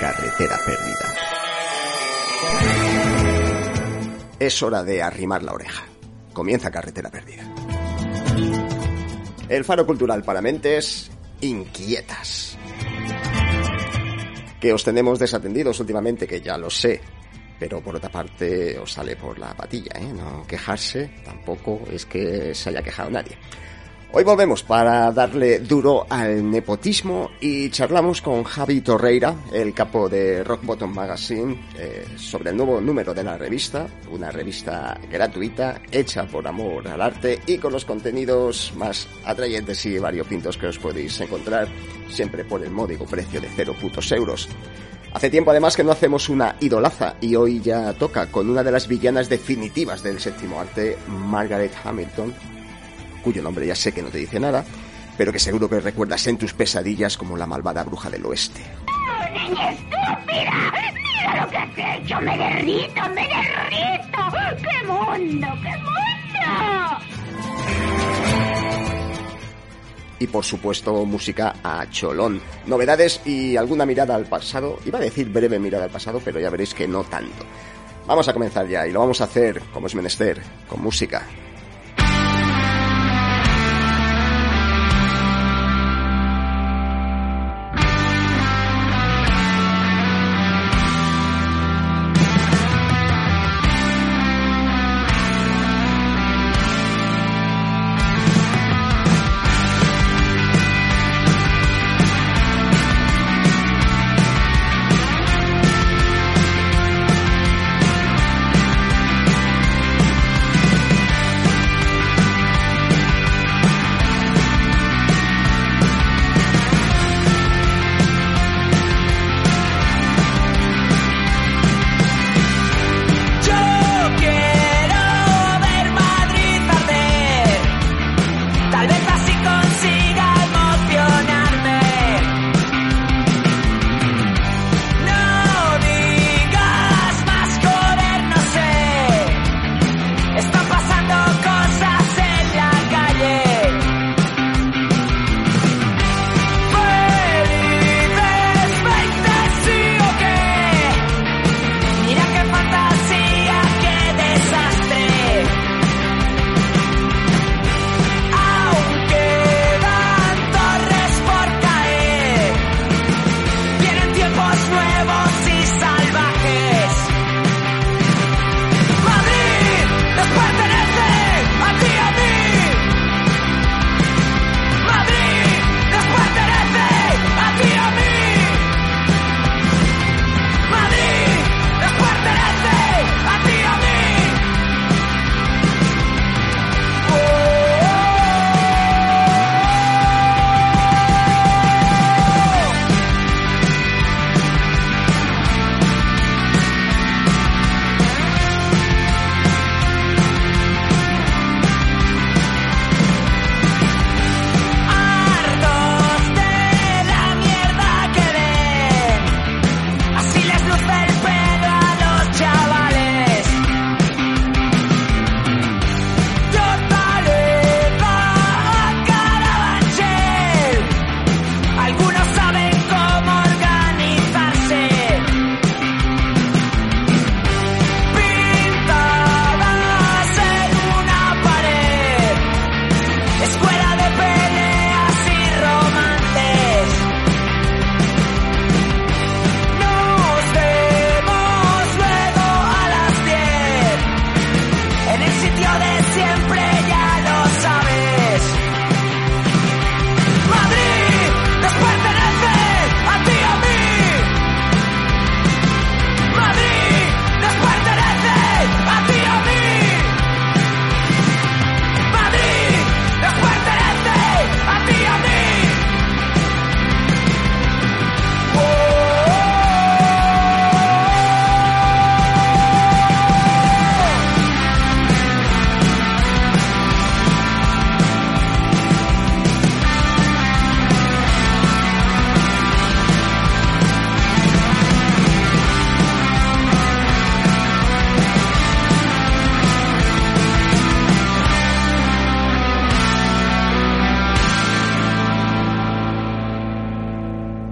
Carretera perdida. Es hora de arrimar la oreja. Comienza Carretera perdida. El faro cultural para mentes inquietas. Que os tenemos desatendidos últimamente, que ya lo sé, pero por otra parte os sale por la patilla, ¿eh? No quejarse tampoco es que se haya quejado nadie. Hoy volvemos para darle duro al nepotismo y charlamos con Javi Torreira, el capo de Rock Bottom Magazine, eh, sobre el nuevo número de la revista, una revista gratuita, hecha por amor al arte y con los contenidos más atrayentes y variopintos que os podéis encontrar, siempre por el módico precio de cero putos euros. Hace tiempo además que no hacemos una idolaza y hoy ya toca con una de las villanas definitivas del séptimo arte, Margaret Hamilton, cuyo nombre ya sé que no te dice nada, pero que seguro que recuerdas en tus pesadillas como la malvada bruja del oeste. ¡Oh, niña estúpida! ¡Mira lo que has hecho! ¡Me derrito, me derrito! ¡Qué mundo, qué mundo! Y por supuesto, música a cholón. Novedades y alguna mirada al pasado. Iba a decir breve mirada al pasado, pero ya veréis que no tanto. Vamos a comenzar ya y lo vamos a hacer, como es menester, con música.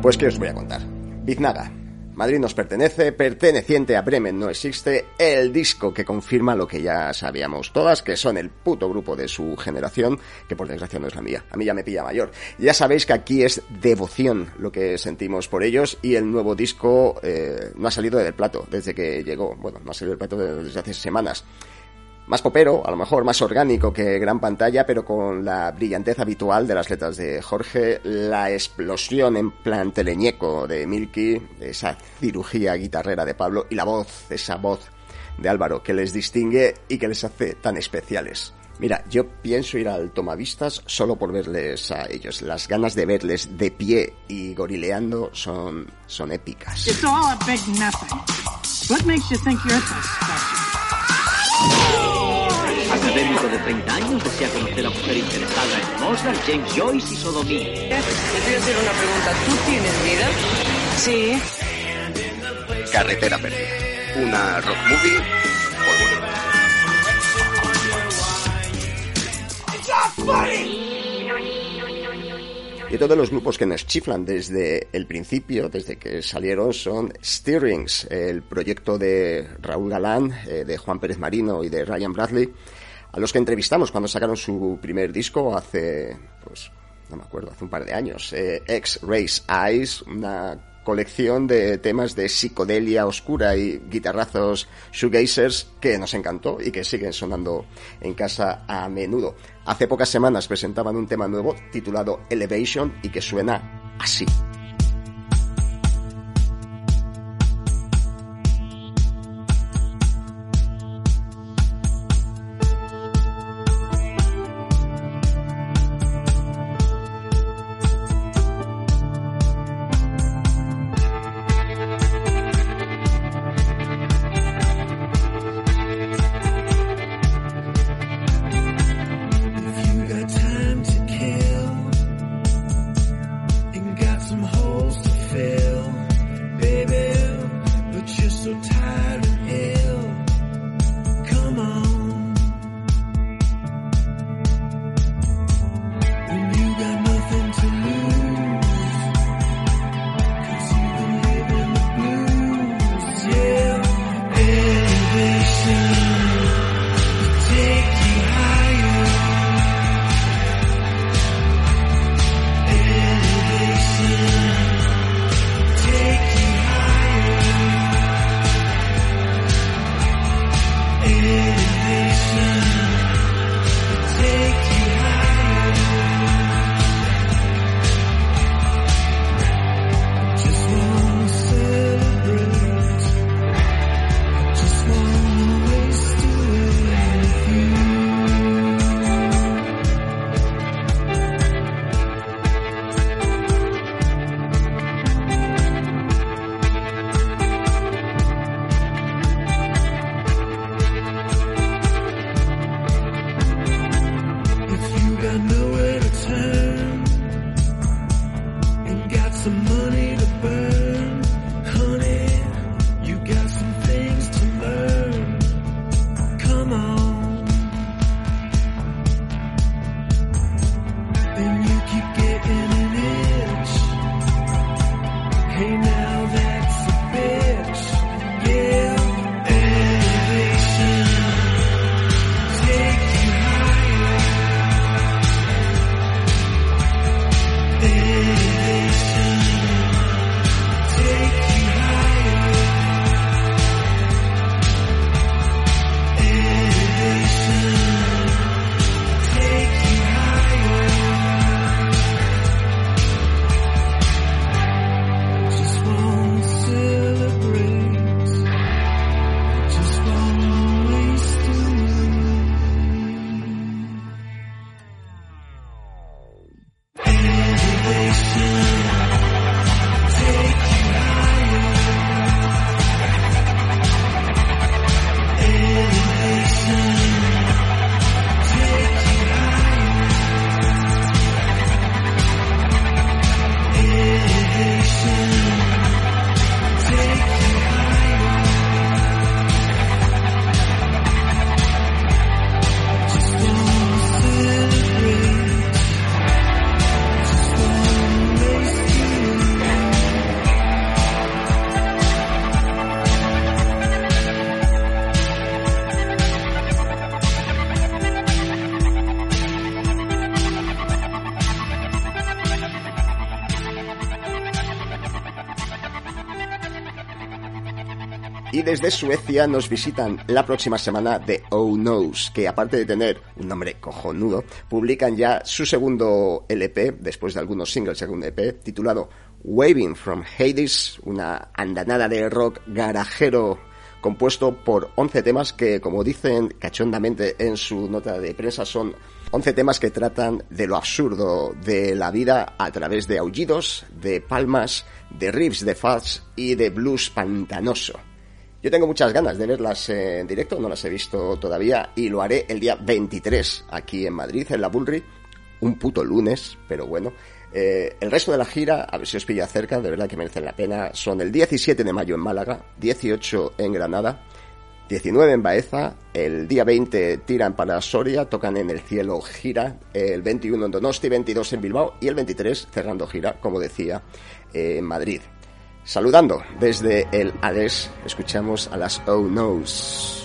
Pues qué os voy a contar. Biznaga, Madrid nos pertenece, perteneciente a Bremen no existe, el disco que confirma lo que ya sabíamos todas, que son el puto grupo de su generación, que por desgracia no es la mía, a mí ya me pilla mayor. Ya sabéis que aquí es devoción lo que sentimos por ellos y el nuevo disco eh, no ha salido del plato desde que llegó, bueno, no ha salido del plato desde hace semanas más popero, a lo mejor más orgánico que gran pantalla, pero con la brillantez habitual de las letras de Jorge, la explosión en plan teleñeco de Milky, esa cirugía guitarrera de Pablo y la voz, esa voz de Álvaro que les distingue y que les hace tan especiales. Mira, yo pienso ir al Tomavistas solo por verles a ellos. Las ganas de verles de pie y gorileando son, son épicas. De 30 años desea conocer a mujer interesada en Mozart, James Joyce y sodomía. Te voy a hacer una pregunta. ¿Tú tienes vida? Sí. Carretera Perdida. Una rock movie Y todos los grupos que nos chiflan desde el principio, desde que salieron, son Steerings, el proyecto de Raúl Galán, eh, de Juan Pérez Marino y de Ryan Bradley, a los que entrevistamos cuando sacaron su primer disco hace, pues, no me acuerdo, hace un par de años, eh, X-Race Eyes, una colección de temas de psicodelia oscura y guitarrazos shoegazers que nos encantó y que siguen sonando en casa a menudo. Hace pocas semanas presentaban un tema nuevo titulado Elevation y que suena así. desde Suecia nos visitan la próxima semana de Oh Knows, que aparte de tener un nombre cojonudo, publican ya su segundo LP, después de algunos singles, segundo EP, titulado Waving from Hades, una andanada de rock garajero compuesto por 11 temas que, como dicen cachondamente en su nota de prensa, son 11 temas que tratan de lo absurdo de la vida a través de aullidos, de palmas, de riffs de fats y de blues pantanoso. Yo tengo muchas ganas de verlas en directo, no las he visto todavía y lo haré el día 23 aquí en Madrid, en la Bullry. Un puto lunes, pero bueno. Eh, el resto de la gira, a ver si os pilla cerca, de verdad que merecen la pena. Son el 17 de mayo en Málaga, 18 en Granada, 19 en Baeza, el día 20 tiran para Soria, tocan en el cielo gira, el 21 en Donosti, 22 en Bilbao y el 23 cerrando gira, como decía, eh, en Madrid. Saludando desde el Hades, escuchamos a las Oh No's.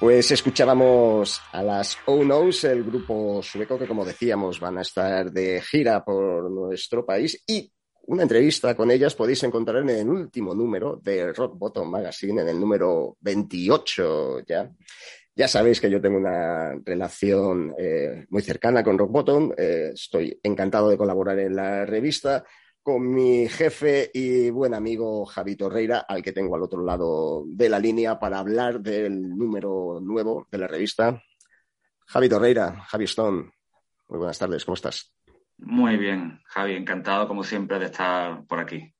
Pues escuchábamos a las O-Nos, el grupo sueco que, como decíamos, van a estar de gira por nuestro país y una entrevista con ellas podéis encontrar en el último número de Rock Bottom Magazine, en el número 28 ya. Ya sabéis que yo tengo una relación eh, muy cercana con Rock Bottom. Eh, estoy encantado de colaborar en la revista con mi jefe y buen amigo Javi Torreira, al que tengo al otro lado de la línea para hablar del número nuevo de la revista. Javi Torreira, Javi Stone, muy buenas tardes, ¿cómo estás? Muy bien, Javi, encantado como siempre de estar por aquí.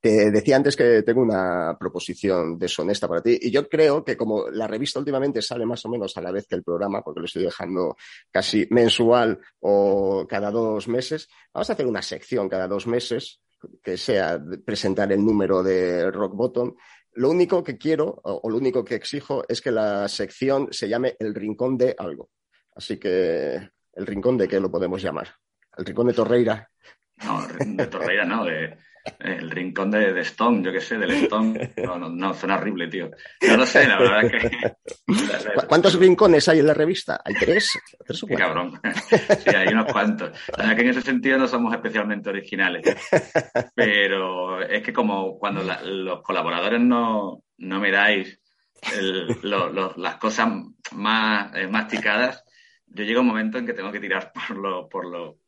Te decía antes que tengo una proposición deshonesta para ti y yo creo que como la revista últimamente sale más o menos a la vez que el programa, porque lo estoy dejando casi mensual o cada dos meses, vamos a hacer una sección cada dos meses que sea presentar el número de Rock Bottom. Lo único que quiero o, lo único que exijo es que la sección se llame El Rincón de algo. Así que el Rincón de qué lo podemos llamar. El Rincón de Torreira. No, de Torreira no, de, el rincón de, de, Stone, yo qué sé, del Stone. No, no, no, suena horrible, tío. No lo sé, la verdad es que. ¿Cuántos rincones hay en la revista? ¿Hay tres? ¿Tres o Qué cabrón. Sí, hay unos cuantos. La verdad que en ese sentido no somos especialmente originales. Pero es que como cuando la, los colaboradores no, no me dais el, lo, lo, las cosas más eh, masticadas, yo llego a un momento en que tengo que tirar por lo, por lo,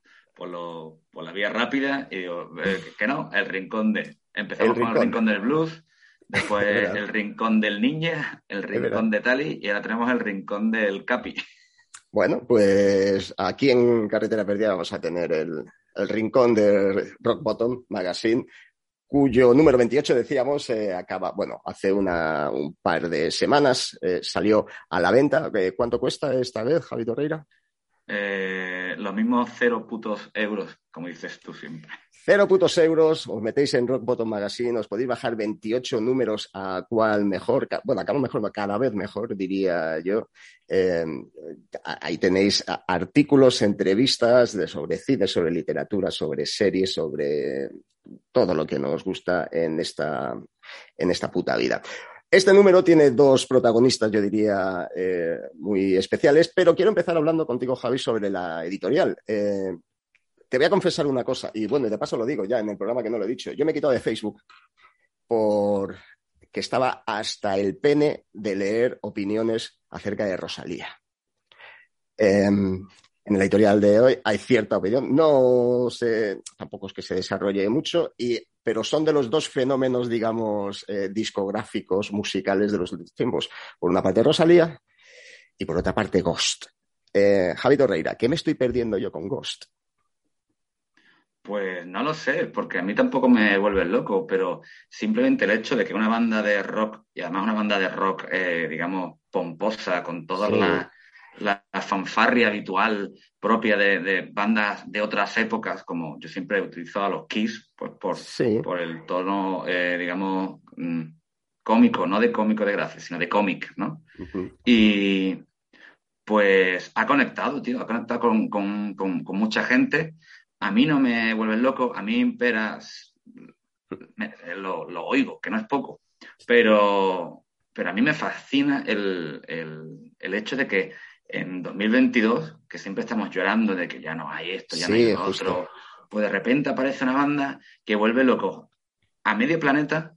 por, lo, por la vía rápida y digo, eh, que no, el rincón de. Empezamos el con el rincón del blues, después el rincón del ninja, el rincón de Tali y ahora tenemos el rincón del Capi. Bueno, pues aquí en Carretera Perdida vamos a tener el, el rincón de Rock Bottom Magazine, cuyo número 28, decíamos, eh, acaba, bueno, hace una, un par de semanas eh, salió a la venta. ¿Cuánto cuesta esta vez, Javi Torreira? Eh, los mismos cero putos euros, como dices tú siempre. Cero putos euros, os metéis en Rock Bottom Magazine, os podéis bajar 28 números a cual mejor, bueno, cada mejor, cada vez mejor, diría yo. Eh, ahí tenéis artículos, entrevistas sobre cine, sobre literatura, sobre series, sobre todo lo que nos gusta en esta, en esta puta vida. Este número tiene dos protagonistas, yo diría, eh, muy especiales, pero quiero empezar hablando contigo, Javi, sobre la editorial. Eh, te voy a confesar una cosa, y bueno, de paso lo digo ya en el programa que no lo he dicho. Yo me he quitado de Facebook por que estaba hasta el pene de leer opiniones acerca de Rosalía. Eh, en la editorial de hoy hay cierta opinión. No sé, tampoco es que se desarrolle mucho, y, pero son de los dos fenómenos, digamos, eh, discográficos, musicales de los últimos tiempos. Por una parte Rosalía y por otra parte Ghost. Eh, Javi Torreira, ¿qué me estoy perdiendo yo con Ghost? Pues no lo sé, porque a mí tampoco me vuelve loco, pero simplemente el hecho de que una banda de rock, y además una banda de rock, eh, digamos, pomposa, con todas sí. las la, la, fanfarria habitual propia de, de, bandas de otras épocas, como yo siempre he utilizado a los Kiss, pues por, sí. por el tono, eh, digamos, mmm, cómico, no de cómico de gracia, sino de cómic, ¿no? Uh -huh. Y pues ha conectado, tío, ha conectado con, con, con, con, mucha gente. A mí no me vuelve loco, a mí Peras me, lo, lo oigo, que no es poco, pero, pero a mí me fascina el, el, el hecho de que en 2022, que siempre estamos llorando de que ya no hay esto, ya sí, no hay lo otro, pues de repente aparece una banda que vuelve loco a medio planeta,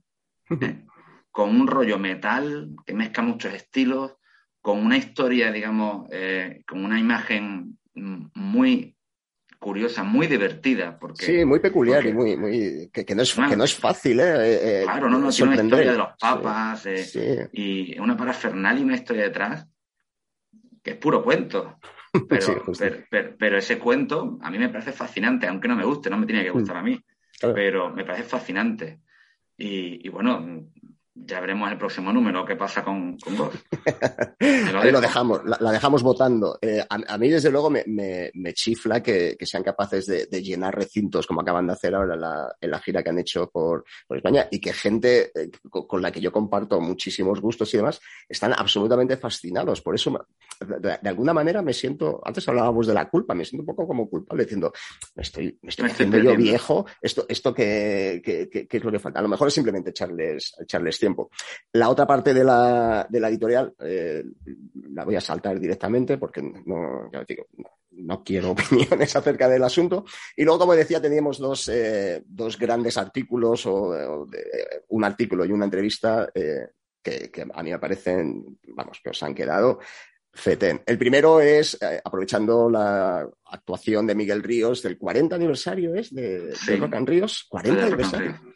¿eh? con un rollo metal que mezcla muchos estilos, con una historia, digamos, eh, con una imagen muy curiosa, muy divertida. Porque, sí, muy peculiar porque, y muy, muy que, que, no es, que no es fácil, ¿eh? Claro, no, no, tiene una historia de los papas sí, eh, sí. y una parafernalia y una historia detrás que es puro cuento. Pero, sí, ese cuento a mí me parece fascinante, aunque no me guste, no me tiene que gustar a mí, claro. pero me parece fascinante. Y, y, bueno, ya veremos el próximo número qué pasa con, con vos. Ahí lo dejamos, la, la dejamos votando. Eh, a, a, mí, desde luego, me, me, me chifla que, que, sean capaces de, de, llenar recintos como acaban de hacer ahora la, en la gira que han hecho por, por España y que gente eh, con, con, la que yo comparto muchísimos gustos y demás están absolutamente fascinados. Por eso, de, de, alguna manera, me siento, antes hablábamos de la culpa, me siento un poco como culpable diciendo, me estoy, me estoy me haciendo estoy yo viejo, esto, esto que, que, que, es lo que falta. A lo mejor es simplemente echarles, echarles tiempo. La otra parte de la, de la editorial eh, la voy a saltar directamente porque no, ya digo, no, quiero opiniones acerca del asunto. Y luego, como decía, teníamos dos, eh, dos grandes artículos, o, o de, un artículo y una entrevista eh, que, que, a mí me parecen, vamos, que os han quedado FETEN. El primero es, eh, aprovechando la actuación de Miguel Ríos del 40 aniversario, ¿es? De, sí. de Rock and Ríos. 40 aniversario.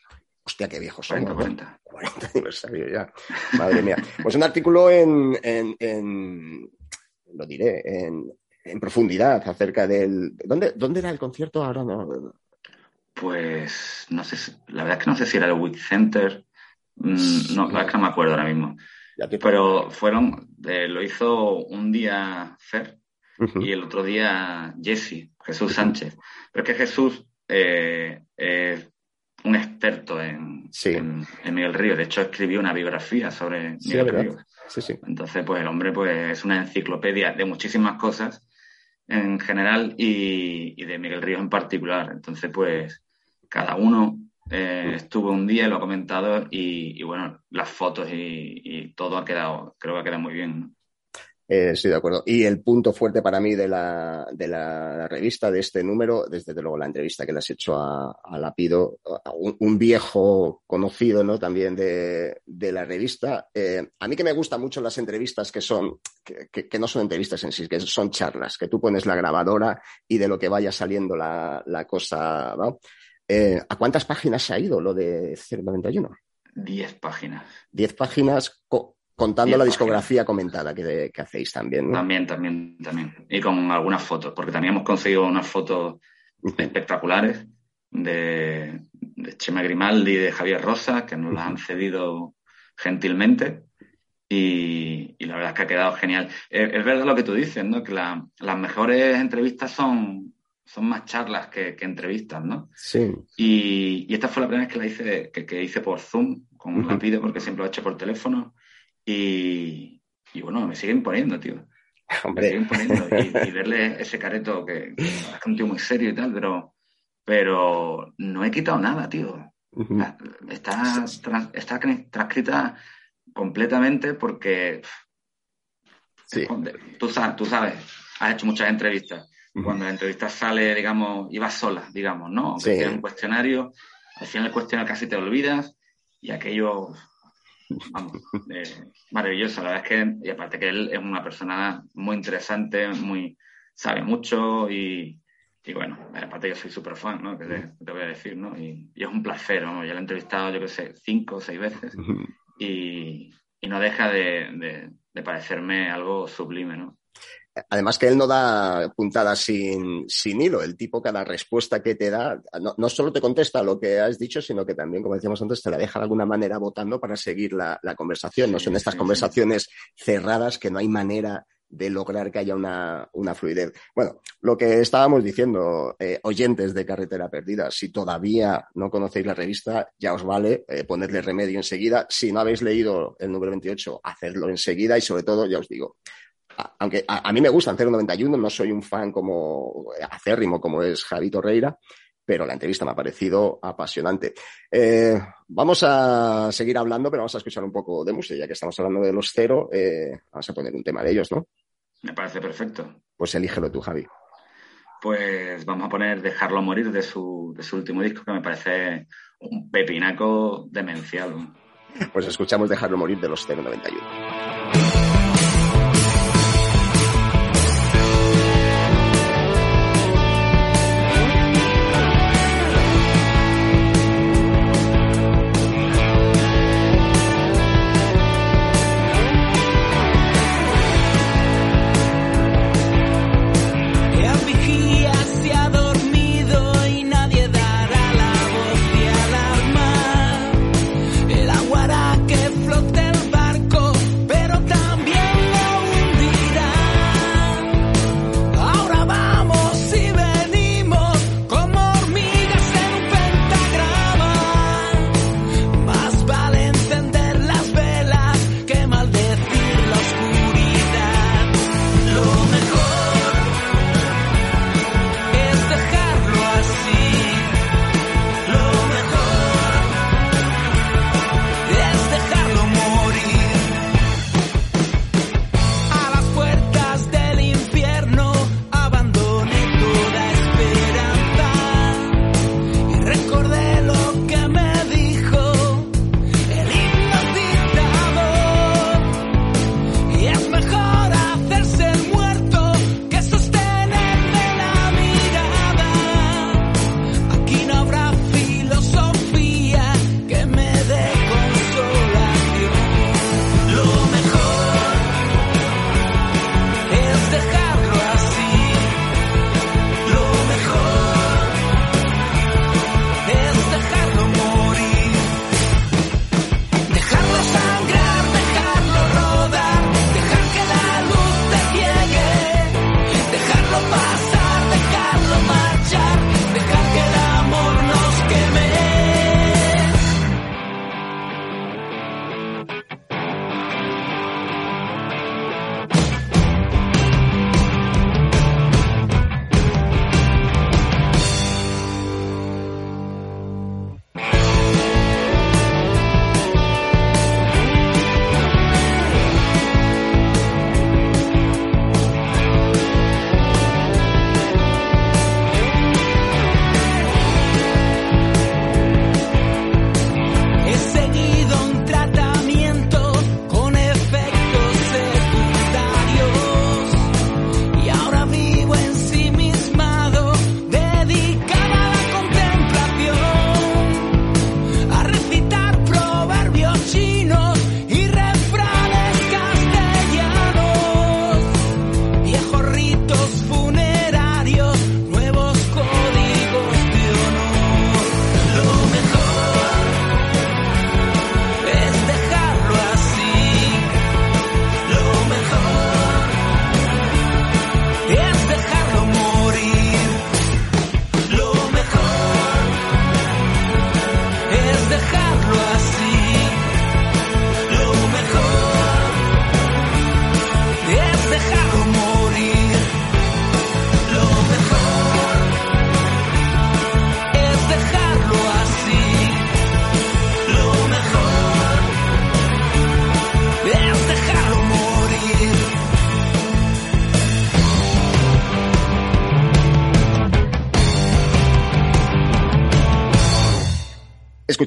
Hostia, qué viejos somos. 40, 40 aniversario ya. Madre mía. Pues un artículo en, en, en lo diré, en, en, profundidad acerca del. ¿Dónde, ¿Dónde era el concierto ahora? No. Pues no sé, la verdad es que no sé si era el Wick Center. Mm, no, la verdad es que no me acuerdo ahora mismo. Pero fueron, eh, lo hizo un día Fer uh -huh. y el otro día Jesse, Jesús Sánchez. Pero es que Jesús eh, eh, un experto en, sí. en, en, Miguel Ríos. De hecho, escribió una biografía sobre sí, Miguel Ríos. Sí, sí. Entonces, pues el hombre pues, es una enciclopedia de muchísimas cosas en general y, y de Miguel Ríos en particular. Entonces, pues cada uno eh, estuvo un día, lo ha comentado y, y bueno, las fotos y, y, todo ha quedado, creo que ha quedado muy bien. ¿no? Eh, estoy de acuerdo. Y el punto fuerte para mí de la, de la revista, de este número, desde luego la entrevista que le has hecho a, a Lapido, a un, un, viejo conocido, ¿no? También de, de la revista. Eh, a mí que me gustan mucho las entrevistas que son, que, que, que, no son entrevistas en sí, que son charlas, que tú pones la grabadora y de lo que vaya saliendo la, la cosa, ¿no? Eh, ¿A cuántas páginas se ha ido lo de 091? Diez páginas. Diez páginas contando la discografía comentada que, que hacéis también. ¿no? También, también, también. Y con algunas fotos, porque también hemos conseguido unas fotos espectaculares de, de Chema Grimaldi y de Javier Rosa, que nos las han cedido gentilmente. Y, y, la verdad es que ha quedado genial. Es, es verdad lo que tú dices, ¿no? Que la, las mejores entrevistas son, son más charlas que, que, entrevistas, ¿no? Sí. Y, y, esta fue la primera vez que la hice, que, que hice por Zoom, con uh -huh. Lapido, porque siempre lo he hecho por teléfono. Y, y bueno, me siguen poniendo, tío. Hombre. Me siguen poniendo. Y, y verle ese careto que, que, es un tío muy serio y tal, pero, pero no he quitado nada, tío. Uh -huh. Está, está transcrita completamente porque sí. tú, sabes, tú sabes, has hecho muchas entrevistas. Cuando la entrevista sale, digamos, y vas sola, digamos, ¿no? Aunque sí. un cuestionario, al final el cuestionario casi te olvidas y aquello, vamos, eh, maravilloso. La verdad es que, y aparte que él es una persona muy interesante, muy, sabe mucho y, y bueno, aparte yo soy súper fan, ¿no? Que te, te, voy a decir, ¿no? Y, y, es un placer, ¿no? Ya lo he entrevistado, yo que sé, cinco o seis veces y, y no deja de, de, de parecerme algo sublime, ¿no? Además que él no da puntadas sin, sin hilo. El tipo, cada respuesta que te da, no, no, solo te contesta lo que has dicho, sino que también, como decíamos antes, te la deja de alguna manera votando para seguir la, la conversación. No son estas conversaciones cerradas que no hay manera de lograr que haya una, una fluidez. Bueno, lo que estábamos diciendo, eh, oyentes de Carretera Perdida, si todavía no conocéis la revista, ya os vale eh, ponerle remedio enseguida. Si no habéis leído el número 28, hacedlo enseguida y sobre todo, ya os digo, aunque a, a, mí me gusta 091, no soy un fan como acérrimo como es Javi Torreira, pero la entrevista me ha parecido apasionante. Eh, vamos a seguir hablando, pero vamos a escuchar un poco de música, ya que estamos hablando de los cero, eh, vamos a poner un tema de ellos, ¿no? Me parece perfecto. Pues elígelo tú, Javi. Pues vamos a poner Dejarlo morir de su, de su último disco, que me parece un pepinaco demencial. Pues escuchamos Dejarlo morir de los 091.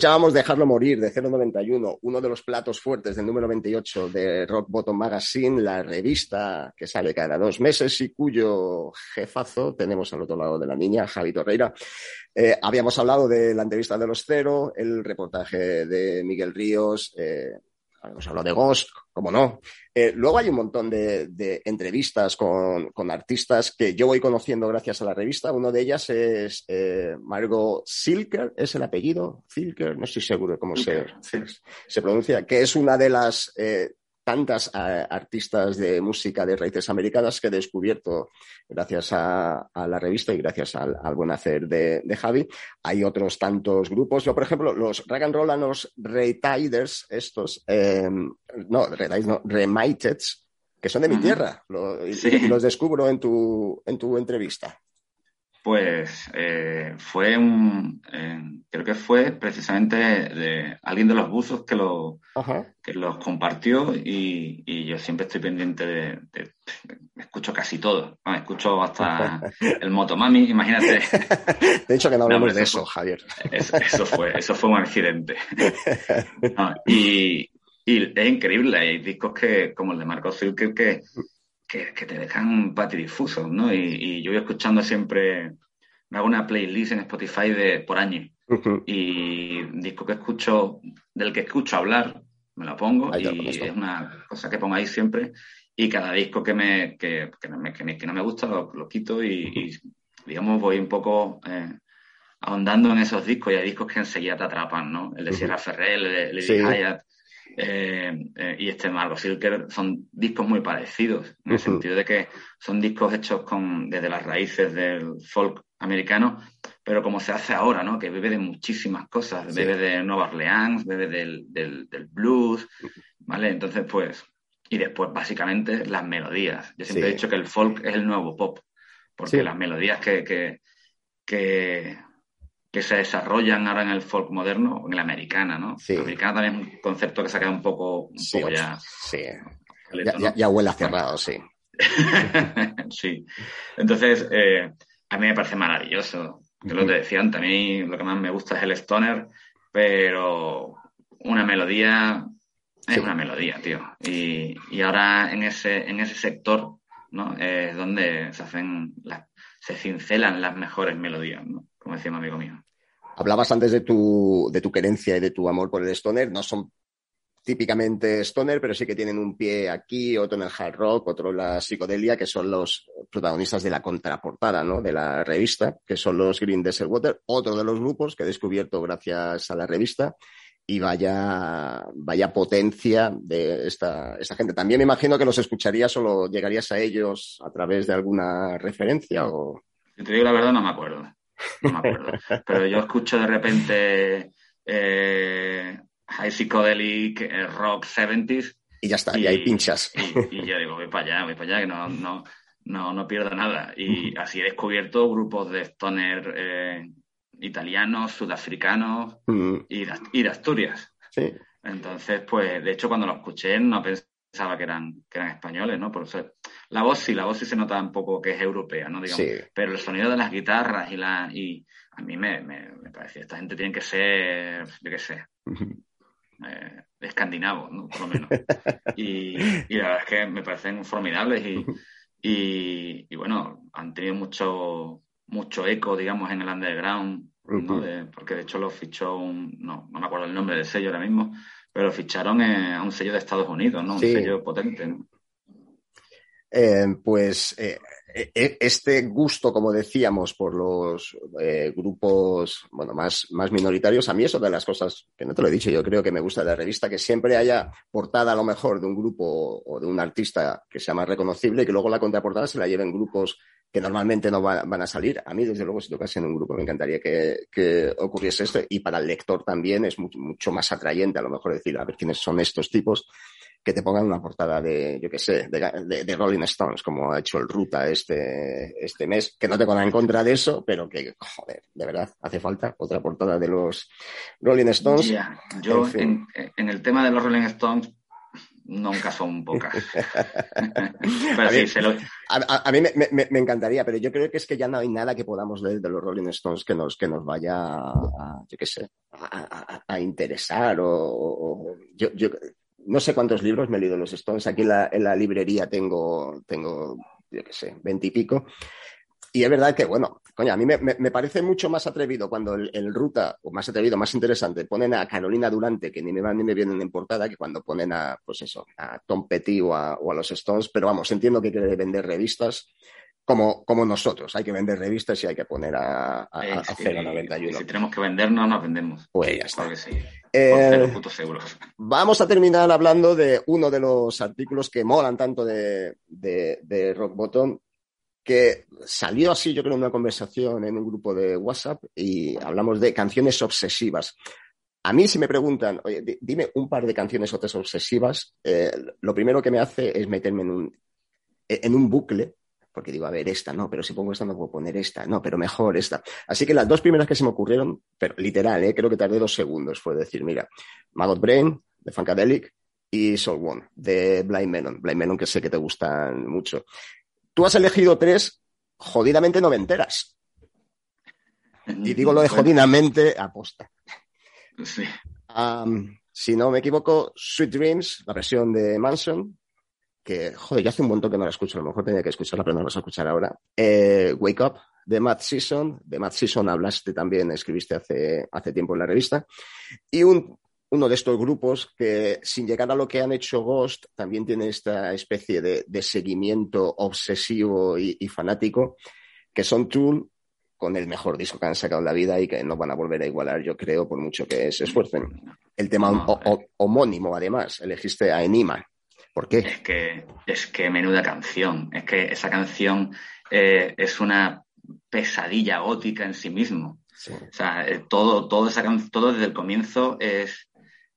Escuchábamos Dejarlo Morir de 091, uno de los platos fuertes del número 28 de Rock Bottom Magazine, la revista que sale cada dos meses y cuyo jefazo tenemos al otro lado de la niña, Javi Torreira. Eh, habíamos hablado de la entrevista de los Cero, el reportaje de Miguel Ríos, eh, Hemos hablado de Ghost, como no. Eh, luego hay un montón de, de entrevistas con, con, artistas que yo voy conociendo gracias a la revista. Uno de ellas es eh, Margot Silker, es el apellido, Silker, no estoy seguro de cómo se, se, se, pronuncia, que es una de las eh, tantas uh, artistas de música de raíces americanas que he descubierto gracias a, a la revista y gracias al, al buen hacer de, de, Javi. Hay otros tantos grupos. Yo, por ejemplo, los Rag and Roll los Retiders, estos, eh, no, no, Remiteds, que son de mi tierra, lo, sí. los descubro en tu, en tu entrevista. Pues eh, fue un, eh, creo que fue precisamente de alguien de los buzos que, lo, que los compartió y, y, yo siempre estoy pendiente de, de, de escucho casi todo, escucho hasta el Motomami, imagínate. De hecho que no hablamos no, de eso, fue, Javier. Eso, eso, fue, eso fue un accidente. No, y, y, es increíble, hay discos que, como el de Marco Zilker, que que, que, te dejan patidifusos, ¿no? Y, y, yo voy escuchando siempre, me hago una playlist en Spotify de por año. Uh -huh. Y disco que escucho, del que escucho hablar, me lo pongo ahí y es una cosa que pongo ahí siempre. Y cada disco que me, que, que, no, me, que, me, que no me gusta lo, lo quito y, y, digamos, voy un poco eh, ahondando en esos discos y hay discos que enseguida te atrapan, ¿no? El de Sierra uh -huh. Ferrer, el de Lady sí. Hyatt, eh, eh, y este Margot Silker son discos muy parecidos, en el uh -huh. sentido de que son discos hechos con, desde las raíces del folk americano, pero como se hace ahora, ¿no? Que bebe de muchísimas cosas, sí. bebe de Nueva Orleans, bebe del, del, del blues, uh -huh. ¿vale? Entonces, pues, y después básicamente las melodías. Yo siempre sí. he dicho que el folk es el nuevo pop, porque sí. las melodías que, que, que que se desarrollan ahora en el folk moderno, en la americana, ¿no? Sí. La americana también es un concepto que se ha quedado un poco, un sí, poco ya... Sí. ya, ya, ya, huele a cerrado, sí. sí. Entonces, eh, a mí me parece maravilloso. Que lo que decían, también lo que más me gusta es el stoner, pero una melodía es sí. una melodía, tío. Y, y, ahora en ese, en ese sector, ¿no? Es donde se hacen las, se cincelan las mejores melodías, ¿no? como decía un amigo mío. Hablabas antes de tu, de tu querencia y de tu amor por el stoner. No son típicamente stoner, pero sí que tienen un pie aquí, otro en el hard rock, otro en la psicodelia, que son los protagonistas de la contraportada, ¿no? De la revista, que son los Green Desert Water, otro de los grupos que he descubierto gracias a la revista. Y vaya, vaya potencia de esta, esta gente. También me imagino que los escucharías o lo llegarías a ellos a través de alguna referencia o. Si te digo la verdad, no me acuerdo no me acuerdo. Pero yo escucho de repente eh, High Psychedelic, eh, Rock 70s. Y ya está, y, y ahí pinchas. Y, y, yo digo, voy para allá, voy para allá, que no, no, no, no pierdo nada. Y así he descubierto grupos de stoner eh, italianos, sudafricanos mm. y, de, y de Asturias. Sí. Entonces, pues, de hecho, cuando lo escuché no pensaba que eran, que eran españoles, ¿no? Por eso la voz sí, la voz sí se nota un poco que es europea, ¿no? Digamos. Sí. Pero el sonido de las guitarras y la y a mí me, me, me parece, esta gente tiene que ser, yo qué sé, uh -huh. eh, escandinavos, ¿no? Por lo menos. y, y, la verdad es que me parecen formidables y, y, y, bueno, han tenido mucho, mucho eco, digamos, en el underground. ¿No? De, porque de hecho lo fichó un, no, no me acuerdo el nombre del sello ahora mismo, pero ficharon eh, a un sello de Estados Unidos, ¿no? Un sí. sello potente, ¿no? Eh, pues eh, este gusto, como decíamos, por los eh, grupos bueno, más, más minoritarios, a mí es otra de las cosas que no te lo he dicho, yo creo que me gusta de la revista, que siempre haya portada a lo mejor de un grupo o de un artista que sea más reconocible y que luego la contraportada se la lleven grupos que normalmente no va, van a salir. A mí, desde luego, si tocase en un grupo, me encantaría que, que ocurriese esto. Y para el lector también es mucho, mucho más atrayente, a lo mejor, decir, a ver quiénes son estos tipos que te pongan una portada de, yo qué sé, de, de, de, Rolling Stones, como ha hecho el Ruta este, este mes, que no tengo nada en contra de eso, pero que, joder, de verdad, hace falta otra portada de los Rolling Stones. Yeah. Yo, en, fin. en, en, el tema de los Rolling Stones, nunca son pocas. pero A sí, mí- se lo, A, mí me, me- me encantaría, pero yo creo que es que ya no hay nada que podamos leer de los Rolling Stones que nos, que nos vaya a, yo qué sé, a, interesar o, o- yo, yo no sé cuántos libros me he leído de los Stones. Aquí en la, en la librería tengo, tengo, yo qué sé, veintipico. Y es verdad que, bueno, coño, a mí me, me- me parece mucho más atrevido cuando el, el Ruta, o más atrevido, más interesante, ponen a Carolina Durante, que ni me van ni me vienen en portada, que cuando ponen a, pues eso, a Tom Petty o a, o a los Stones. Pero vamos, entiendo que que vender revistas como, como nosotros. Hay que vender revistas y hay que poner a, a, a sí, 091. si tenemos que vendernos, nos vendemos. Pues ya está. Sí. Eh, Por cero putos euros. Vamos a terminar hablando de uno de los artículos que molan tanto de, de, de Rock Bottom, que salió así, yo creo, en una conversación en un grupo de WhatsApp y hablamos de canciones obsesivas. A mí, si me preguntan, oye, di- dime un par de canciones o tres obsesivas, eh, lo primero que me hace es meterme en un, en un bucle, porque digo, a ver, esta no, pero si pongo esta no puedo poner esta, no, pero mejor esta. Así que las dos primeras que se me ocurrieron, pero literal, eh, creo que tardé dos segundos, fue decir, mira, Maggot Brain, de Funkadelic, y Soul One, de Blind Melon. Blind Melon, que sé que te gustan mucho. Tú has elegido tres jodidamente noventeras. Y digo lo de jodidamente aposta. sí. Si no me equivoco, Sweet Dreams, la versión de Manson, que, joder, ya hace un montón que no la escucho, a lo mejor tenía que escucharla, pero no la vas a escuchar ahora. Eh, Wake Up, de Matt Season. De Matt Season hablaste también, escribiste hace, hace tiempo en la revista. Y un, uno de estos grupos que, sin llegar a lo que han hecho Ghost, también tiene esta especie de, de seguimiento obsesivo y, y fanático, que son Tool, con el mejor disco que han sacado en la vida y que no van a volver a igualar, yo creo, por mucho que se esfuercen. El tema No, o- o- homónimo, además, elegiste a Enima. ¿Por qué? Es que, es que menuda canción. Es que esa canción eh, es una pesadilla gótica en sí mismo. Sí. O sea, eh, todo, todo, esa todo desde el comienzo es,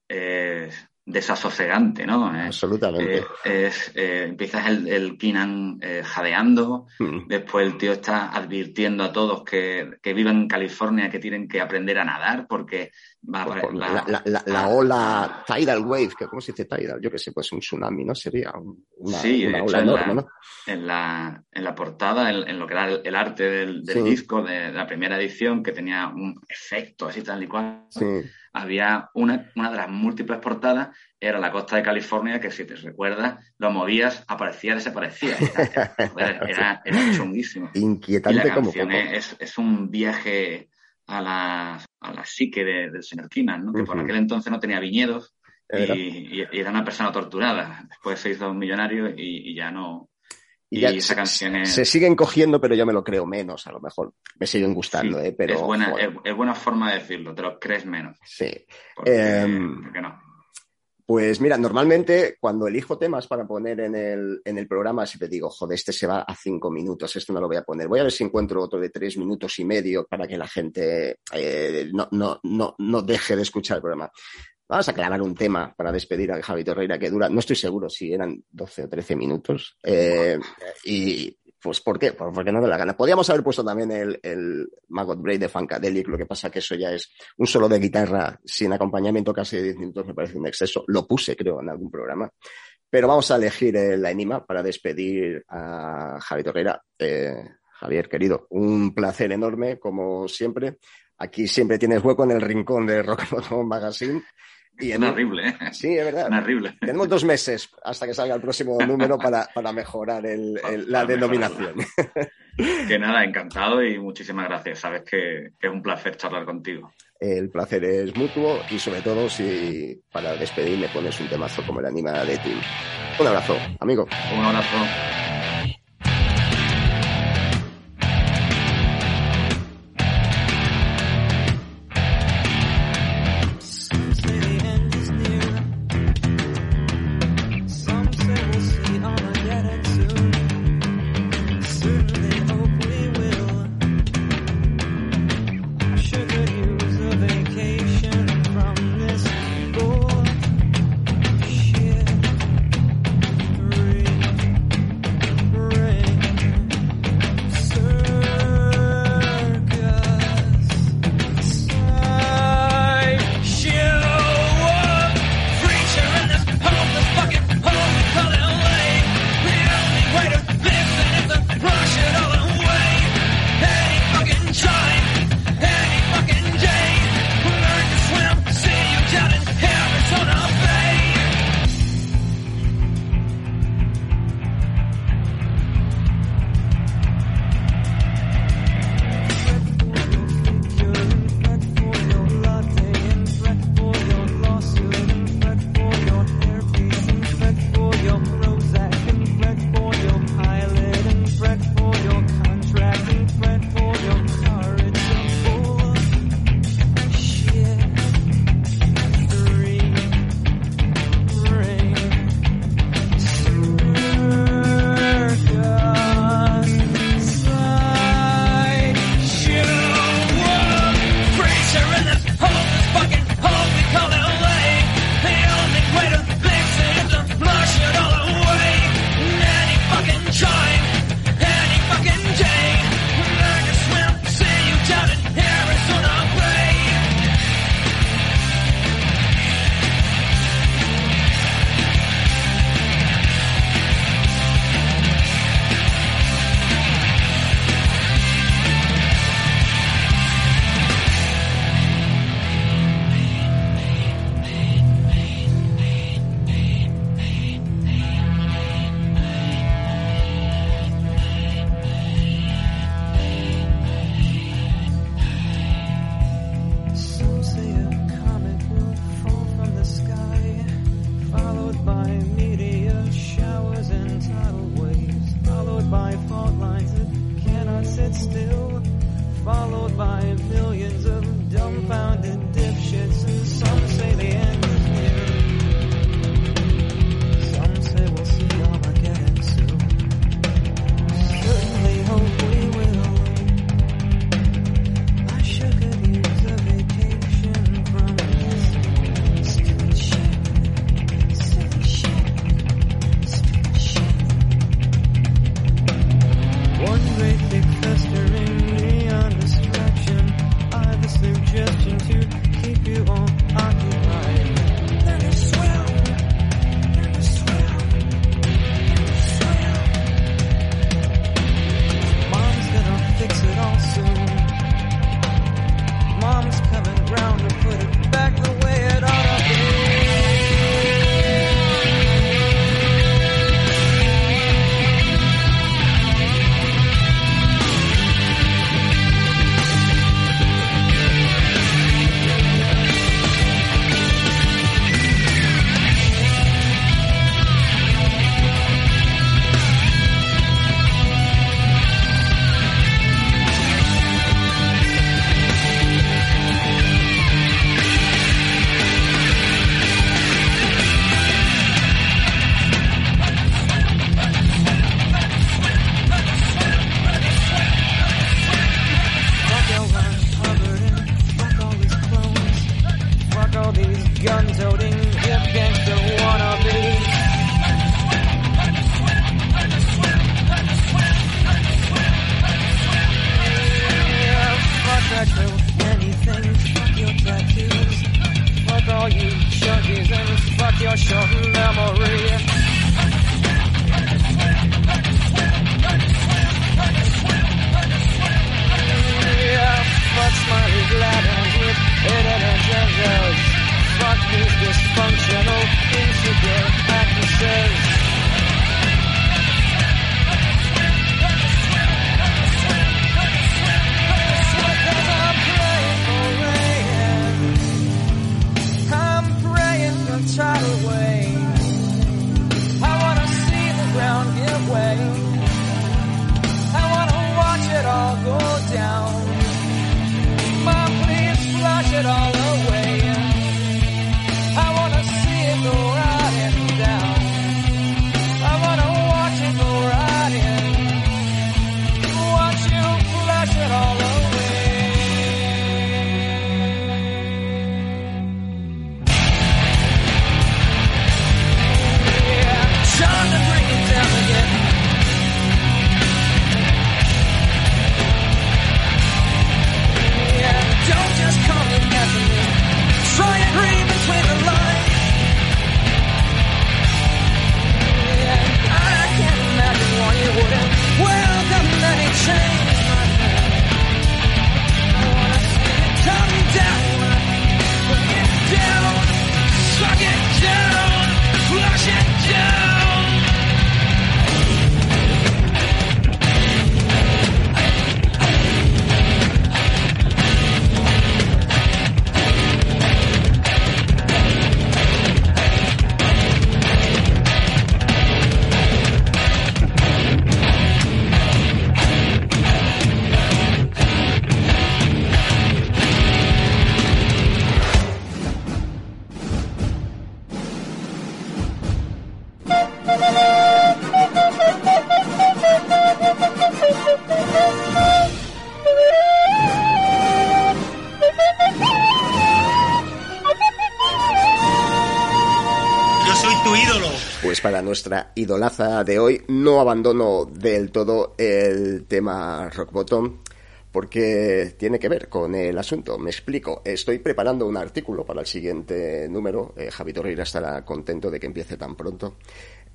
es desasosegante, ¿no? Es, Absolutamente. eh, es, eh, empiezas el, el Keenan eh, jadeando, Mm. después el tío está advirtiendo a todos que, que viven en California que tienen que aprender a nadar porque va a Por- va- la, la- la- la ola tidal wave, que ¿cómo se dice tidal? Yo qué sé, pues un tsunami, ¿no? Sería un- una, Sí, una de ola hecho, en la- enorme, ¿no? en la, en la portada, en, en lo que era el, el arte del, del Sí. disco de, la primera edición, que tenía un efecto así tal y cual, Sí. Había una, una de las múltiples portadas, era la costa de California, que si te recuerdas, lo movías, aparecía, desaparecía. Era, era, era chunguísimo. Y Inquietante la como canción poco. es, es un viaje a la, a la psique de- del señor Keenan, ¿no? que por aquel entonces no tenía viñedos y, Era. y- y era una persona torturada. Después se hizo un millonario y, y ya no. Y ya esa se, canción es, se siguen cogiendo, pero yo me lo creo menos, a lo mejor. Me siguen gustando, sí, ¿eh? Pero, es, buena, es, es buena forma de decirlo, te lo crees menos. sí. Porque, porque no. Pues mira, normalmente cuando elijo temas para poner en el, en el programa, siempre digo, joder, este se va a cinco minutos, este no lo voy a poner. Voy a ver si encuentro otro de tres minutos y medio para que la gente eh, no, no, no, no deje de escuchar el programa. Vamos a clavar un tema para despedir a Javi Torreira que dura, no estoy seguro si eran 12 o 13 minutos. Eh, y pues, ¿por qué? Porque no me da la gana. Podríamos haber puesto también el, el Maggot de Funkadelic, lo que pasa que eso ya es un solo de guitarra sin acompañamiento casi de 10 minutos, me parece un exceso. Lo puse, creo, en algún programa. Pero vamos a elegir el la Enima para despedir a Javi Torreira. Eh, Javier, querido, un placer enorme, como siempre. Aquí siempre tienes hueco en el rincón de Rock Bottom Magazine. Y Es horrible, ¿eh? Sí, es verdad. Es horrible. Tenemos dos meses hasta que salga el próximo número para, para mejorar el- el- la Para denominación. Que nada, encantado y muchísimas gracias. Sabes que, que es un placer charlar contigo. El placer es mutuo y sobre todo si para despedir me pones un temazo como el anima de Tool. Un abrazo, amigo. Un abrazo. Nuestra idolaza de hoy no abandono del todo el tema Rock Bottom porque tiene que ver con el asunto. Me explico. Estoy preparando un artículo para el siguiente número. Eh, Javi Torreira estará contento de que empiece tan pronto.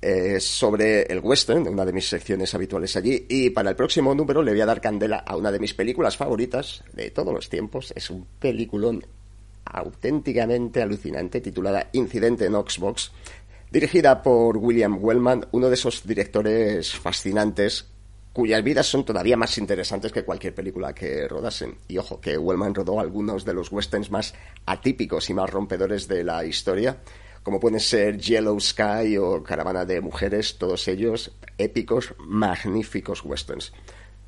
eh, sobre el western, una de mis secciones habituales allí. Y para el próximo número le voy a dar candela a una de mis películas favoritas de todos los tiempos. Es un peliculón auténticamente alucinante titulada Incidente en Oxbox, dirigida por William Wellman, uno de esos directores fascinantes cuyas vidas son todavía más interesantes que cualquier película que rodasen. Y ojo, que Wellman rodó algunos de los westerns más atípicos y más rompedores de la historia, como pueden ser Yellow Sky o Caravana de Mujeres, todos ellos épicos, magníficos westerns.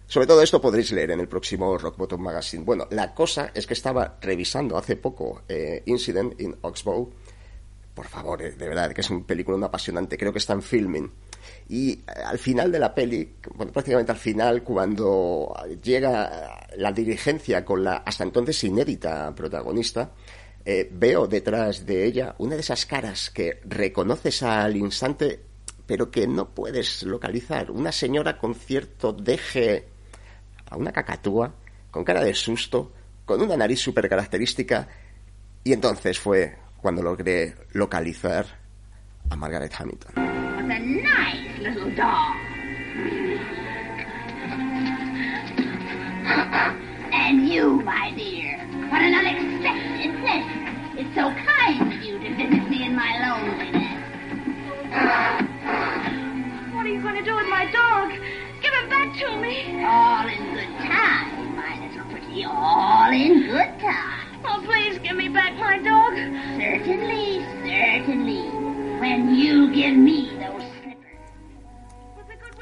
Sobre todo esto podréis leer en el próximo Rock Bottom Magazine. Bueno, la cosa es que estaba revisando hace poco eh, Incident in Oxbow. Por favor, eh, de verdad, que es un película apasionante. Creo que está en filming. Y eh, al final de la peli, bueno, prácticamente al final, cuando llega la dirigencia con la hasta entonces inédita protagonista, eh, veo detrás de ella una de esas caras que reconoces al instante, pero que no puedes localizar. Una señora con cierto deje a una cacatúa, con cara de susto, con una nariz súper característica, y entonces fue cuando logré localizar a Margaret Hamilton. What a nice little dog. And you, my dear, what an unexpected pleasure. It's so kind of you to visit me in my loneliness. What are you going to do with my dog? Give it back to me. All in good time, my little pretty. All in good time. Oh, please give me back my dog. Certainly, certainly. When you give me those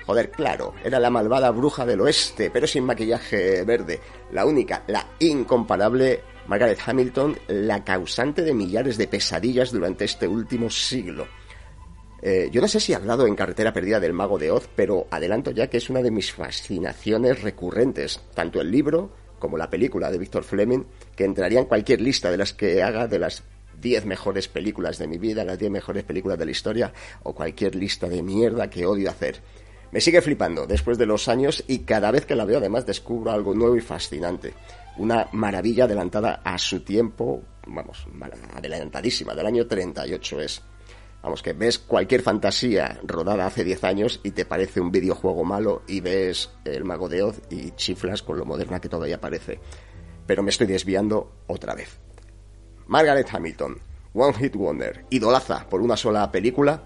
Joder, claro, era la malvada bruja del oeste, pero sin maquillaje verde. La única, la incomparable Margaret Hamilton, la causante de millares de pesadillas durante este último siglo. Eh, yo no sé si he hablado en Carretera Perdida del Mago de Oz, pero adelanto ya que es una de mis fascinaciones recurrentes, tanto el libro como la película de Víctor Fleming, que entraría en cualquier lista de las que haga de las 10 mejores películas de mi vida, las 10 mejores películas de la historia, o cualquier lista de mierda que odio hacer. Me sigue flipando después de los años y cada vez que la veo además descubro algo nuevo y fascinante. Una maravilla adelantada a su tiempo, vamos, adelantadísima, del año 38 es. Vamos, que ves cualquier fantasía rodada hace 10 años y te parece un videojuego malo y ves el mago de Oz y chiflas con lo moderna que todavía parece. Pero me estoy desviando otra vez. Margaret Hamilton, One Hit Wonder, idolaza por una sola película,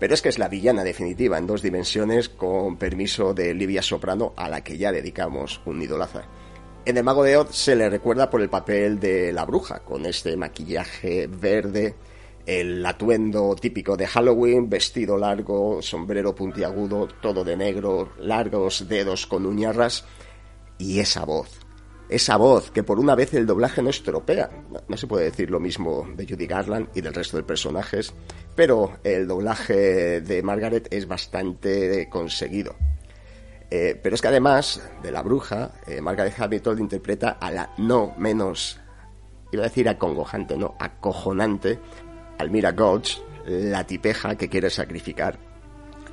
pero es que es la villana definitiva en dos dimensiones con permiso de Livia Soprano a la que ya dedicamos un idolaza. En El Mago de Oz se le recuerda por el papel de la bruja, con este maquillaje verde, el atuendo típico de Halloween, vestido largo, sombrero puntiagudo, todo de negro, largos dedos con uñarras y esa voz. Esa voz que por una vez el doblaje no estropea. No, se puede decir lo mismo de Judy Garland y del resto de personajes, pero el doblaje de Margaret es bastante conseguido. Eh, pero es que además de la bruja, eh, Margaret Hamilton interpreta a la no menos, iba a decir acongojante, no, acojonante, Almira Gulch, la tipeja que quiere sacrificar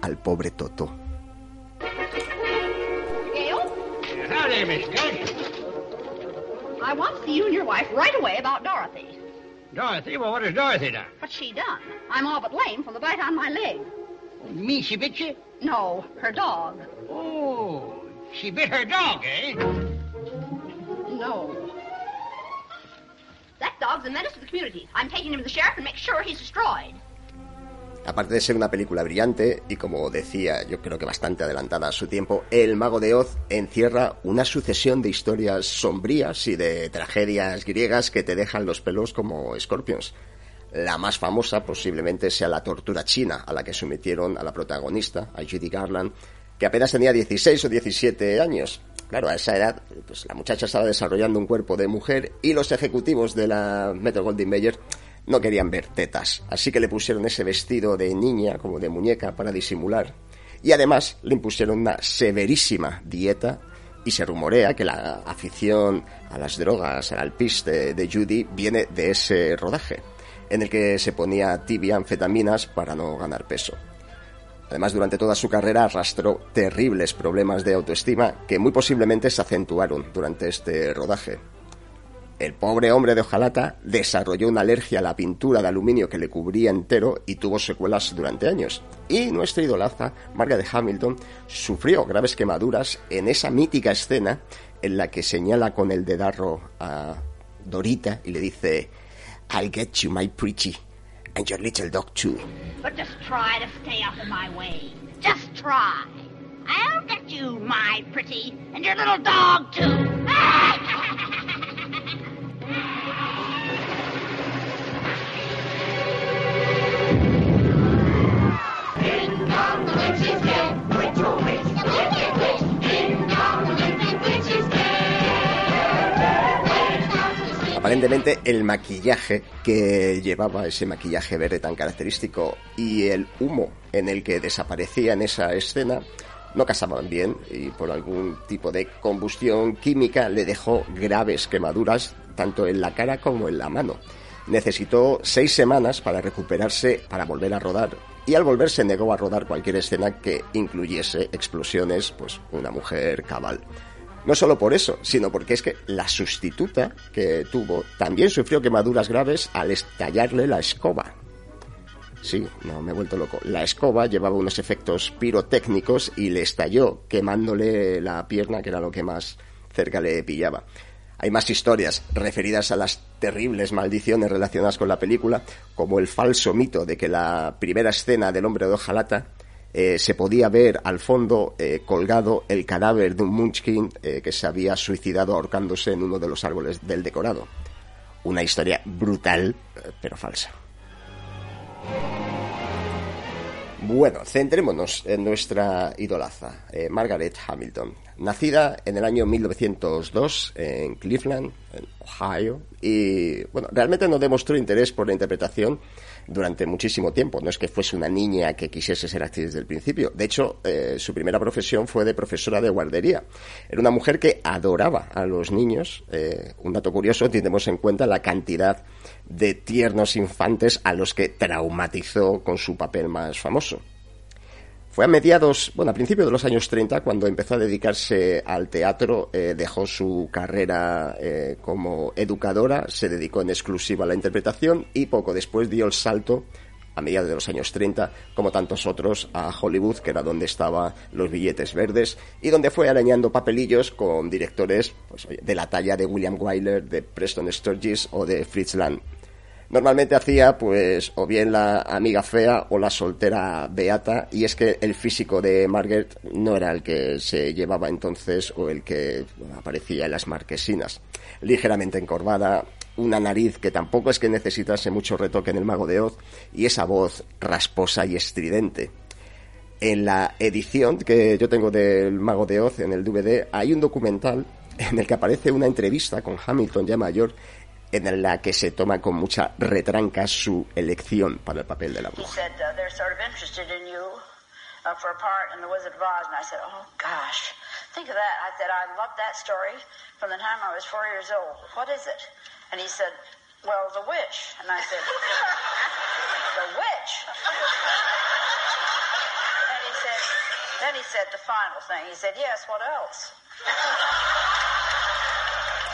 al pobre Toto. Gail, Howdy, Miss Gulch. I want to see you and your wife right away about Dorothy. Dorothy? Well, what has Dorothy done? What's she done? I'm all but lame from the bite on my leg. You mean she bit you? No, her dog. Oh, she bit her dog, eh? No. That dog's a menace to the community. I'm taking him to the sheriff and make sure he's destroyed. Aparte de ser una película brillante y como decía, yo creo que bastante adelantada a su tiempo, El Mago de Oz encierra una sucesión de historias sombrías y de tragedias griegas que te dejan los pelos como escorpions. La más famosa posiblemente sea la tortura china a la que sometieron a la protagonista, a Judy Garland, que apenas tenía 16 o 17 años. Claro, a esa edad, pues la muchacha estaba desarrollando un cuerpo de mujer y los ejecutivos de la Metro Goldwyn Mayer no querían ver tetas, así que le pusieron ese vestido de niña, como de muñeca, para disimular. Y además le impusieron una severísima dieta y se rumorea que la afición a las drogas, al alpiste de Judy, viene de ese rodaje, en el que se ponía tibia anfetaminas para no ganar peso. Además, durante toda su carrera arrastró terribles problemas de autoestima que muy posiblemente se acentuaron durante este rodaje. El pobre hombre de hojalata desarrolló una alergia a la pintura de aluminio que le cubría entero y tuvo secuelas durante años. Y nuestra idolaza, Margaret Hamilton, sufrió graves quemaduras en esa mítica escena en la que señala con el dedarro a Dorita y le dice I'll get you, my pretty, and your little dog too. But just try to stay out of my way. Just try. I'll get you, my pretty, and your little dog, too. Aparentemente el maquillaje que llevaba, ese maquillaje verde tan característico, y el humo en el que desaparecía en esa escena, no casaban bien y por algún tipo de combustión química le dejó graves quemaduras tanto en la cara como en la mano. Necesitó seis semanas para recuperarse para volver a rodar y al volver se negó a rodar cualquier escena que incluyese explosiones, pues una mujer cabal. No solo por eso, sino porque es que la sustituta que tuvo también sufrió quemaduras graves al estallarle la escoba. Sí, no, me he vuelto loco. La escoba llevaba unos efectos pirotécnicos y le estalló, quemándole la pierna, que era lo que más cerca le pillaba. Hay más historias referidas a las terribles maldiciones relacionadas con la película, como el falso mito de que la primera escena del hombre de hojalata eh, se podía ver al fondo eh, colgado el cadáver de un Munchkin eh, que se había suicidado ahorcándose en uno de los árboles del decorado. Una historia brutal, pero falsa. Bueno, centrémonos en nuestra idolaza, Margaret Hamilton. Nacida en el año 1902 en Cleveland, en Ohio, y bueno, realmente no demostró interés por la interpretación durante muchísimo tiempo. No es que fuese una niña que quisiese ser actriz desde el principio. De hecho, eh, su primera profesión fue de profesora de guardería. Era una mujer que adoraba a los niños. Eh, un dato curioso, tenemos en cuenta la cantidad de tiernos infantes a los que traumatizó con su papel más famoso. Fue a mediados, bueno, a principios de los años 30 cuando empezó a dedicarse al teatro, eh, dejó su carrera eh, como educadora, se dedicó en exclusiva a la interpretación y poco después dio el salto, a mediados de los años 30, como tantos otros, a Hollywood, que era donde estaban los billetes verdes y donde fue arañando papelillos con directores pues, de la talla de William Wyler, de Preston Sturges o de Fritz Lang. Normalmente hacía, pues, o bien la amiga fea o la soltera beata, y es que el físico de Margaret no era el que se llevaba entonces o el que aparecía en las marquesinas. Ligeramente encorvada, una nariz que tampoco es que necesitase mucho retoque en el mago de Oz, y esa voz rasposa y estridente. En la edición que yo tengo del Mago de Oz, en el DVD, hay un documental en el que aparece una entrevista con Hamilton ya mayor en la que se toma con mucha retranca su elección para el papel de la He bruja. said, they're sort of interested in you for a part in The Wizard of Oz. And I said, gosh, think of that. I said, I loved that story from the time I was four years old. What is it? And he said, well, The Witch. And I said, The Witch? And he said, then he said the final thing. He said, yes, what else?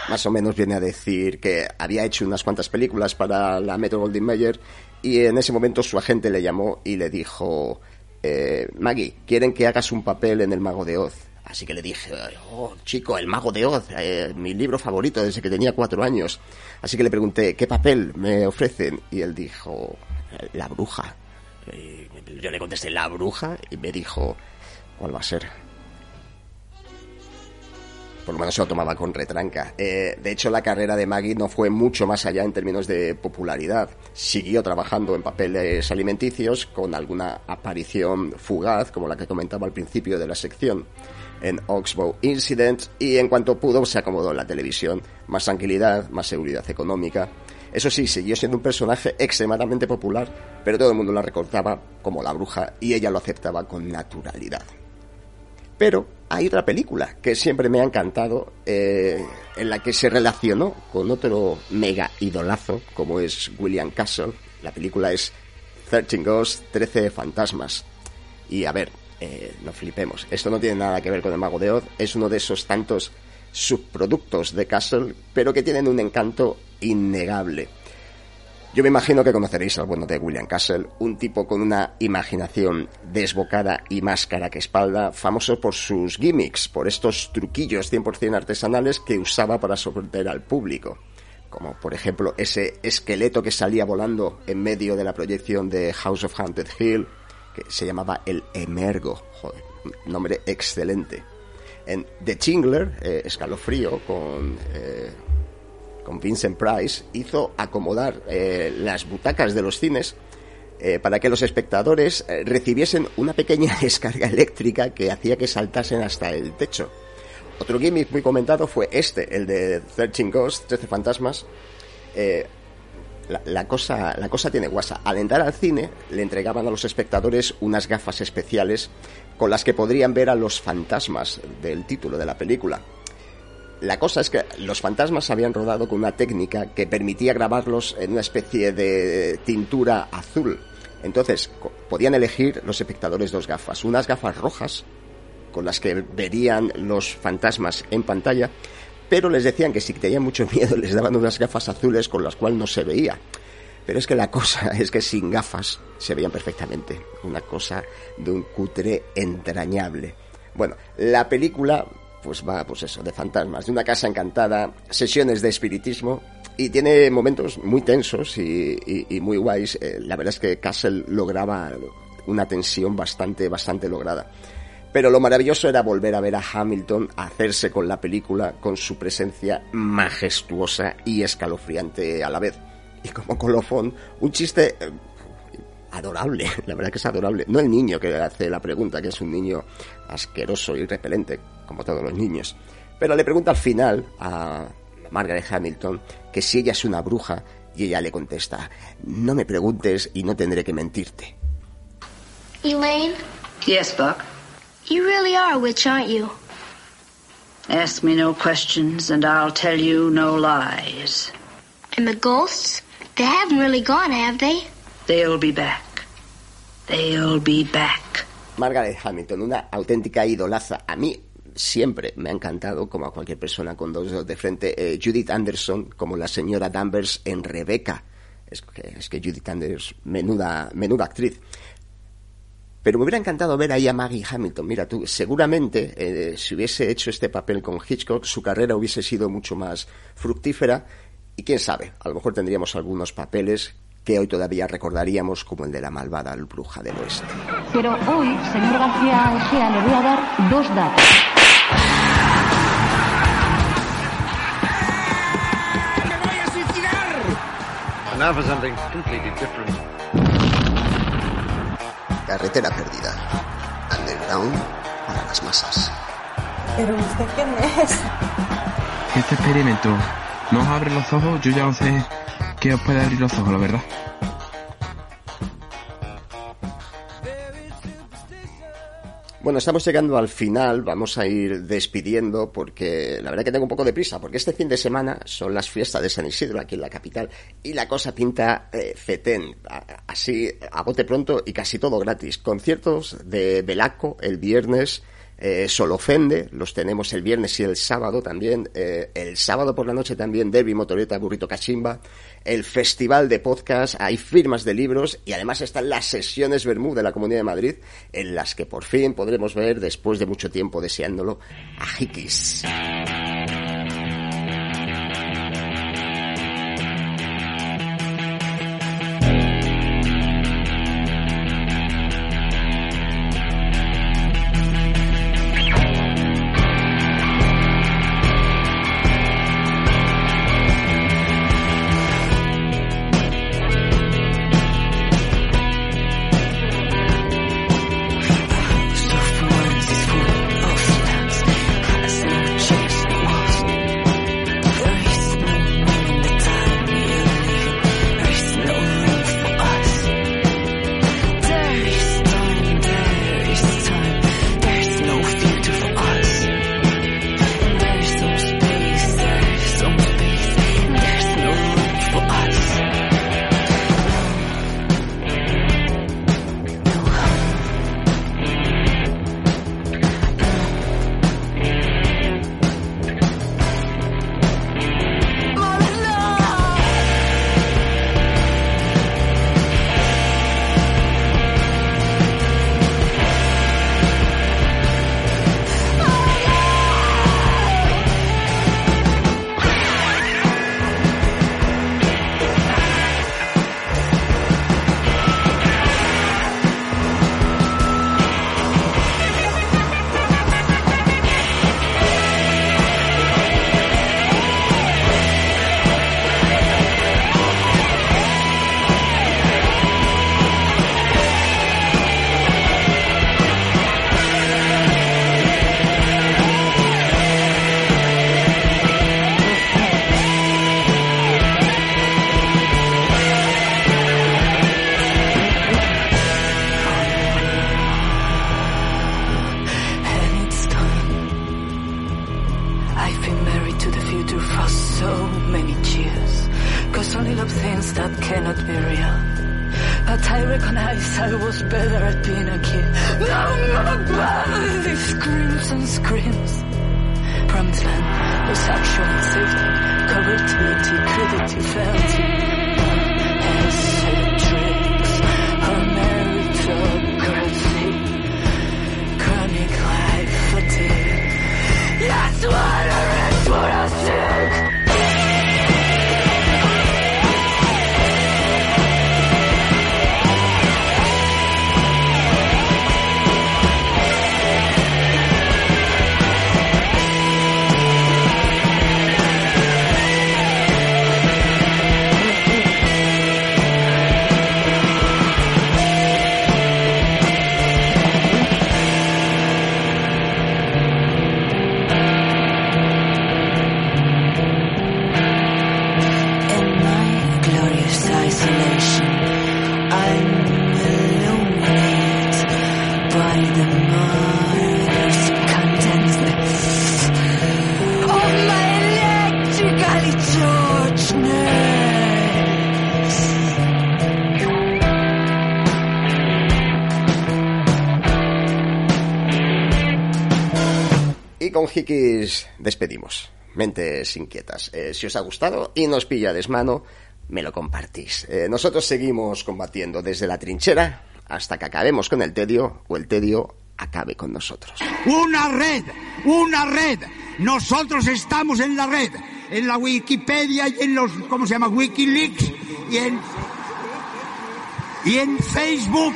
Más o menos viene a decir que había hecho unas cuantas películas para la Metro Goldwyn Mayer y en ese momento su agente le llamó y le dijo, eh, Maggie, quieren que hagas un papel en El Mago de Oz. Así que le dije, oh, chico, El Mago de Oz, eh, mi libro favorito desde que tenía cuatro años. Así que le pregunté, ¿qué papel me ofrecen? Y él dijo, La Bruja. Y yo le contesté, La Bruja, y me dijo, ¿cuál va a ser? Por lo menos se lo tomaba con retranca. Eh, de hecho, la carrera de Maggie no fue mucho más allá en términos de popularidad. Siguió trabajando en papeles alimenticios con alguna aparición fugaz, como la que comentaba al principio de la sección, en Oxbow Incident, y en cuanto pudo se acomodó en la televisión. Más tranquilidad, más seguridad económica. Eso sí, siguió siendo un personaje extremadamente popular, pero todo el mundo la recordaba como la bruja y ella lo aceptaba con naturalidad. Pero hay otra película que siempre me ha encantado, eh, en la que se relacionó con otro mega idolazo, como es William Castle. La película es 13 Ghosts, 13 fantasmas. Y a ver, eh, no flipemos, esto no tiene nada que ver con el Mago de Oz, es uno de esos tantos subproductos de Castle, pero que tienen un encanto innegable. Yo me imagino que conoceréis al bueno de William Castle, un tipo con una imaginación desbocada y máscara que espalda, famoso por sus gimmicks, por estos truquillos 100% artesanales que usaba para sorprender al público. Como por ejemplo ese esqueleto que salía volando en medio de la proyección de House of Haunted Hill, que se llamaba el Emergo. Joder, nombre excelente. En The Chingler, eh, Escalofrío, con eh, con Vincent Price, hizo acomodar eh, las butacas de los cines eh, para que los espectadores eh, recibiesen una pequeña descarga eléctrica que hacía que saltasen hasta el techo. Otro gimmick muy comentado fue este, el de 13 Ghosts, 13 fantasmas. La, la cosa, la cosa tiene guasa. Al entrar al cine, le entregaban a los espectadores unas gafas especiales con las que podrían ver a los fantasmas del título de la película. La cosa es que los fantasmas habían rodado con una técnica que permitía grabarlos en una especie de tintura azul. Entonces, podían elegir los espectadores dos gafas. Unas gafas rojas con las que verían los fantasmas en pantalla, pero les decían que si tenían mucho miedo les daban unas gafas azules con las cuales no se veía. Pero es que la cosa es que sin gafas se veían perfectamente. Una cosa de un cutre entrañable. Bueno, la película pues va, pues eso, de fantasmas, de una casa encantada, sesiones de espiritismo y tiene momentos muy tensos y, muy guays. Eh, la verdad es que Castle lograba una tensión bastante, bastante lograda. Pero lo maravilloso era volver a ver a Hamilton hacerse con la película con su presencia majestuosa y escalofriante a la vez. Y como colofón, un chiste eh, adorable, la verdad que es adorable. No el niño que hace la pregunta, que es un niño asqueroso y repelente, como todos los niños. Pero le pregunta al final a Margaret Hamilton que si ella es una bruja y ella le contesta, no me preguntes y no tendré que mentirte. Elaine, Yes, Buck. you really are a witch, aren't you? Ask me no questions and I'll tell you no lies. And the ghosts? They haven't really gone, have they? They'll be back. They'll be back. Margaret Hamilton, una auténtica idolaza. A mí siempre me ha encantado, como a cualquier persona con dos dedos de frente, eh, Judith Anderson como la señora Danvers en Rebecca. Es que, es que Judith Anderson, menuda, menuda actriz. Pero me hubiera encantado ver ahí a Maggie Hamilton. Mira tú, seguramente eh, si hubiese hecho este papel con Hitchcock, su carrera hubiese sido mucho más fructífera. Y quién sabe, a lo mejor tendríamos algunos papeles que hoy todavía recordaríamos como el de la malvada bruja del oeste. Pero hoy, señor García le voy a dar dos datos. Now for something completely different. Carretera perdida. Underground para las masas. ¿Pero usted quién es? Este experimento no os abre los ojos, yo ya no sé qué os puede abrir los ojos, la verdad. Bueno, estamos llegando al final, vamos a ir despidiendo porque la verdad que tengo un poco de prisa, porque este fin de semana son las fiestas de San Isidro aquí en la capital y la cosa pinta eh, fetén, así a bote pronto y casi todo gratis. Conciertos de Belaco el viernes, eh, Solofende, los tenemos el viernes y el sábado también, eh, el sábado por la noche también Derby Motoreta Burrito Cachimba, el festival de podcast, hay firmas de libros y además están las sesiones Bermú de la Comunidad de Madrid en las que por fin podremos ver, después de mucho tiempo deseándolo, a Hikis. Despedimos. Mentes inquietas. Eh, si os ha gustado y nos pilla desmano, me lo compartís. Eh, nosotros seguimos combatiendo desde la trinchera hasta que acabemos con el tedio o el tedio acabe con nosotros. Una red, una red. Nosotros estamos en la red, en la Wikipedia y en los, ¿cómo se llama? Wikileaks y en y en Facebook.